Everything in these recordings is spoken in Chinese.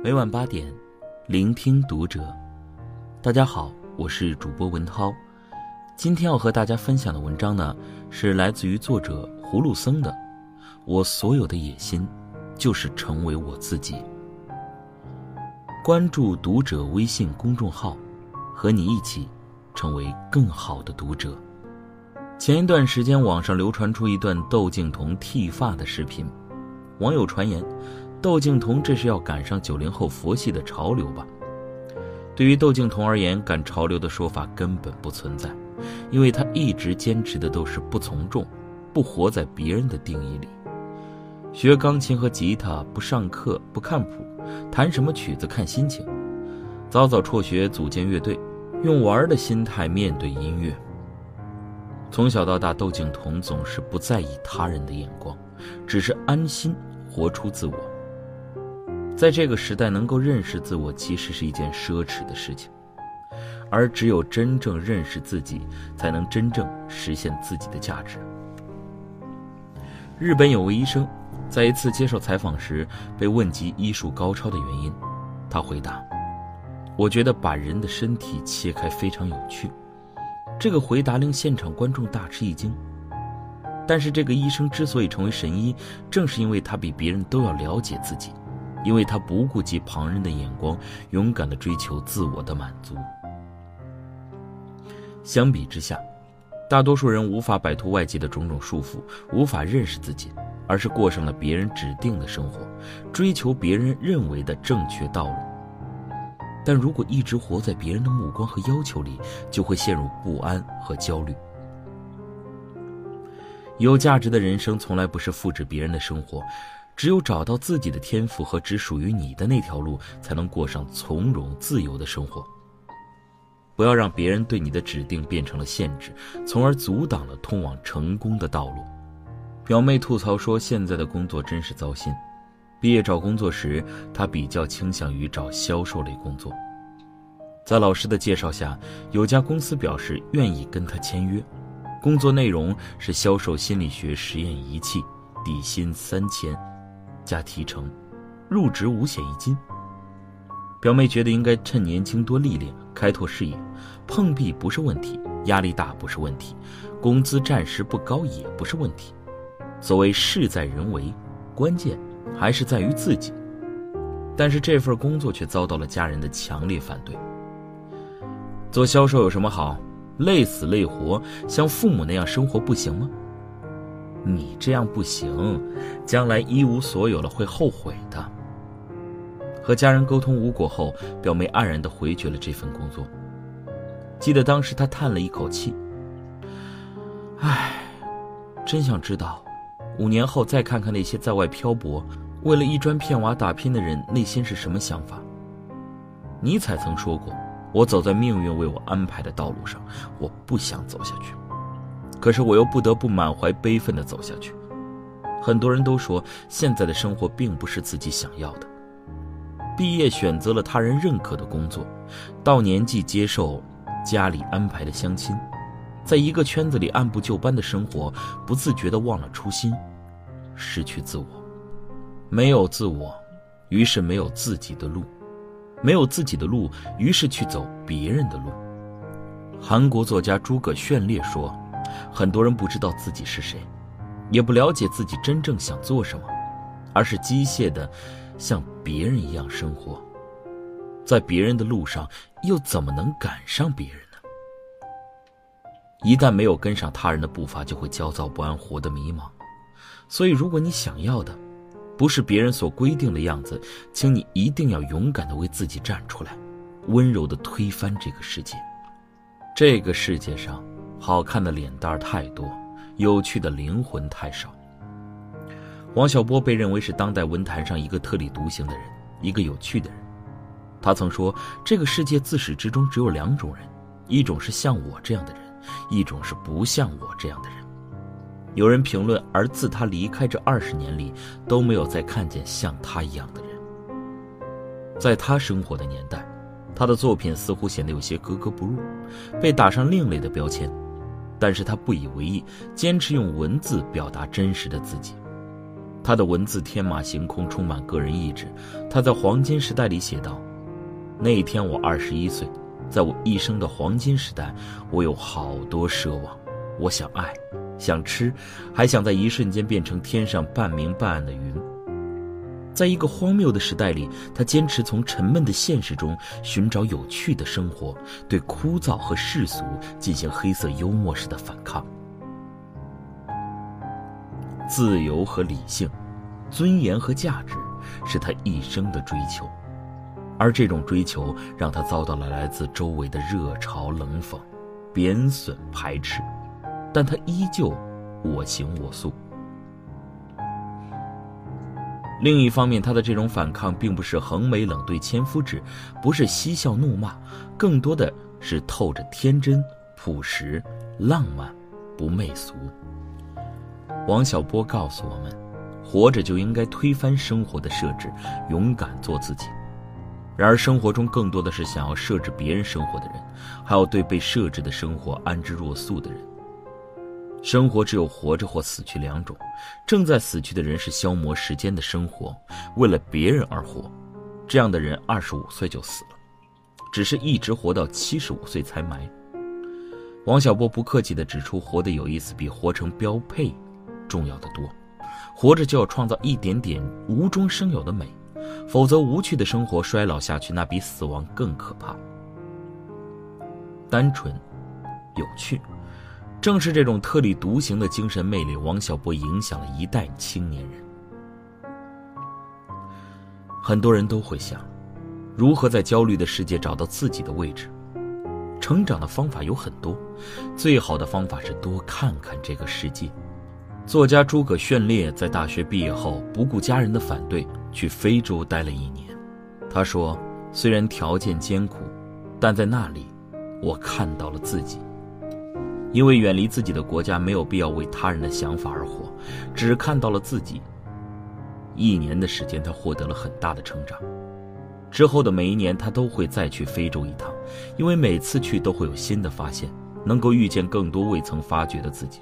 每晚八点，聆听读者。大家好，我是主播文涛。今天要和大家分享的文章呢，是来自于作者葫芦僧的。我所有的野心，就是成为我自己。关注读者微信公众号，和你一起成为更好的读者。前一段时间，网上流传出一段窦靖童剃发的视频，网友传言。窦靖童这是要赶上九零后佛系的潮流吧？对于窦靖童而言，赶潮流的说法根本不存在，因为他一直坚持的都是不从众，不活在别人的定义里。学钢琴和吉他，不上课，不看谱，弹什么曲子看心情。早早辍学组建乐队，用玩的心态面对音乐。从小到大，窦靖童总是不在意他人的眼光，只是安心活出自我。在这个时代，能够认识自我其实是一件奢侈的事情，而只有真正认识自己，才能真正实现自己的价值。日本有位医生，在一次接受采访时被问及医术高超的原因，他回答：“我觉得把人的身体切开非常有趣。”这个回答令现场观众大吃一惊。但是，这个医生之所以成为神医，正是因为他比别人都要了解自己。因为他不顾及旁人的眼光，勇敢地追求自我的满足。相比之下，大多数人无法摆脱外界的种种束缚，无法认识自己，而是过上了别人指定的生活，追求别人认为的正确道路。但如果一直活在别人的目光和要求里，就会陷入不安和焦虑。有价值的人生从来不是复制别人的生活。只有找到自己的天赋和只属于你的那条路，才能过上从容自由的生活。不要让别人对你的指定变成了限制，从而阻挡了通往成功的道路。表妹吐槽说：“现在的工作真是糟心。毕业找工作时，她比较倾向于找销售类工作。在老师的介绍下，有家公司表示愿意跟她签约，工作内容是销售心理学实验仪器，底薪三千。”加提成，入职五险一金。表妹觉得应该趁年轻多历练，开拓视野。碰壁不是问题，压力大不是问题，工资暂时不高也不是问题。所谓事在人为，关键还是在于自己。但是这份工作却遭到了家人的强烈反对。做销售有什么好？累死累活，像父母那样生活不行吗？你这样不行，将来一无所有了会后悔的。和家人沟通无果后，表妹黯然的回绝了这份工作。记得当时她叹了一口气：“唉，真想知道，五年后再看看那些在外漂泊、为了一砖片瓦打拼的人内心是什么想法。”尼采曾说过：“我走在命运为我安排的道路上，我不想走下去。”可是我又不得不满怀悲愤地走下去。很多人都说，现在的生活并不是自己想要的。毕业选择了他人认可的工作，到年纪接受家里安排的相亲，在一个圈子里按部就班的生活，不自觉地忘了初心，失去自我。没有自我，于是没有自己的路；没有自己的路，于是去走别人的路。韩国作家诸葛炫烈说。很多人不知道自己是谁，也不了解自己真正想做什么，而是机械的像别人一样生活，在别人的路上，又怎么能赶上别人呢？一旦没有跟上他人的步伐，就会焦躁不安，活得迷茫。所以，如果你想要的不是别人所规定的样子，请你一定要勇敢的为自己站出来，温柔的推翻这个世界。这个世界上。好看的脸蛋太多，有趣的灵魂太少。王小波被认为是当代文坛上一个特立独行的人，一个有趣的人。他曾说：“这个世界自始至终只有两种人，一种是像我这样的人，一种是不像我这样的人。”有人评论，而自他离开这二十年里，都没有再看见像他一样的人。在他生活的年代，他的作品似乎显得有些格格不入，被打上另类的标签。但是他不以为意，坚持用文字表达真实的自己。他的文字天马行空，充满个人意志。他在《黄金时代》里写道：“那一天我二十一岁，在我一生的黄金时代，我有好多奢望。我想爱，想吃，还想在一瞬间变成天上半明半暗的云。在一个荒谬的时代里，他坚持从沉闷的现实中寻找有趣的生活，对枯燥和世俗进行黑色幽默式的反抗。”自由和理性，尊严和价值，是他一生的追求，而这种追求让他遭到了来自周围的热嘲冷讽、贬损排斥，但他依旧我行我素。另一方面，他的这种反抗并不是横眉冷对千夫指，不是嬉笑怒骂，更多的是透着天真、朴实、浪漫，不媚俗。王小波告诉我们：活着就应该推翻生活的设置，勇敢做自己。然而，生活中更多的是想要设置别人生活的人，还有对被设置的生活安之若素的人。生活只有活着或死去两种，正在死去的人是消磨时间的生活，为了别人而活。这样的人二十五岁就死了，只是一直活到七十五岁才埋。王小波不客气地指出：活得有意思，比活成标配。重要的多，活着就要创造一点点无中生有的美，否则无趣的生活衰老下去，那比死亡更可怕。单纯、有趣，正是这种特立独行的精神魅力，王小波影响了一代青年人。很多人都会想，如何在焦虑的世界找到自己的位置？成长的方法有很多，最好的方法是多看看这个世界。作家诸葛炫烈在大学毕业后，不顾家人的反对，去非洲待了一年。他说：“虽然条件艰苦，但在那里，我看到了自己。因为远离自己的国家，没有必要为他人的想法而活，只看到了自己。一年的时间，他获得了很大的成长。之后的每一年，他都会再去非洲一趟，因为每次去都会有新的发现，能够遇见更多未曾发掘的自己。”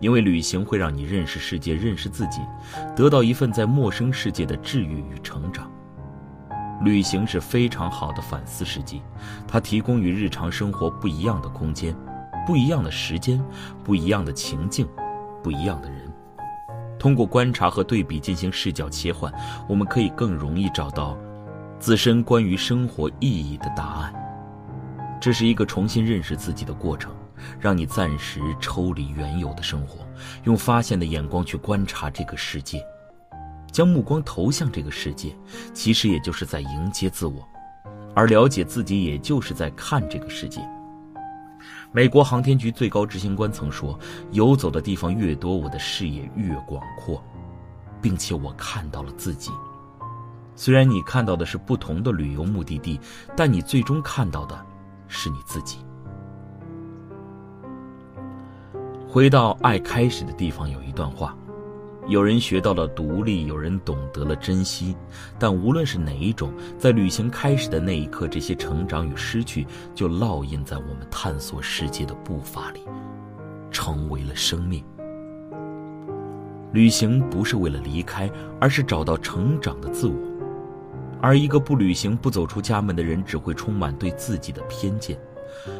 因为旅行会让你认识世界，认识自己，得到一份在陌生世界的治愈与成长。旅行是非常好的反思时机，它提供与日常生活不一样的空间，不一样的时间，不一样的情境，不一样的人。通过观察和对比进行视角切换，我们可以更容易找到自身关于生活意义的答案。这是一个重新认识自己的过程。让你暂时抽离原有的生活，用发现的眼光去观察这个世界，将目光投向这个世界，其实也就是在迎接自我，而了解自己，也就是在看这个世界。美国航天局最高执行官曾说：“游走的地方越多，我的视野越广阔，并且我看到了自己。虽然你看到的是不同的旅游目的地，但你最终看到的是你自己。”回到爱开始的地方，有一段话：有人学到了独立，有人懂得了珍惜。但无论是哪一种，在旅行开始的那一刻，这些成长与失去就烙印在我们探索世界的步伐里，成为了生命。旅行不是为了离开，而是找到成长的自我。而一个不旅行、不走出家门的人，只会充满对自己的偏见。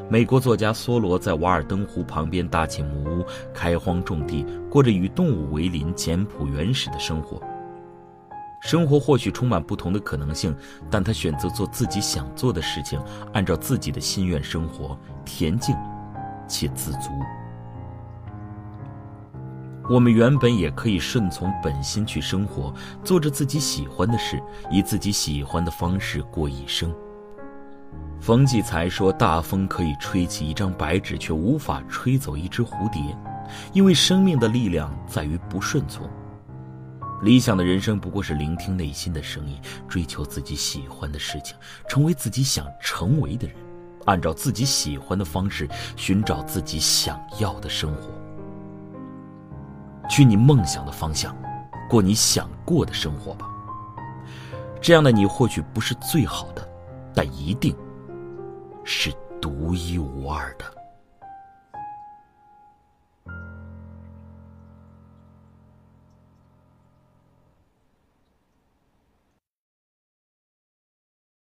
美国作家梭罗在瓦尔登湖旁边搭起木屋，开荒种地，过着与动物为邻、简朴原始的生活。生活或许充满不同的可能性，但他选择做自己想做的事情，按照自己的心愿生活，恬静且自足。我们原本也可以顺从本心去生活，做着自己喜欢的事，以自己喜欢的方式过一生。冯骥才说：“大风可以吹起一张白纸，却无法吹走一只蝴蝶，因为生命的力量在于不顺从。理想的人生不过是聆听内心的声音，追求自己喜欢的事情，成为自己想成为的人，按照自己喜欢的方式寻找自己想要的生活，去你梦想的方向，过你想过的生活吧。这样的你或许不是最好的，但一定。”是独一无二的。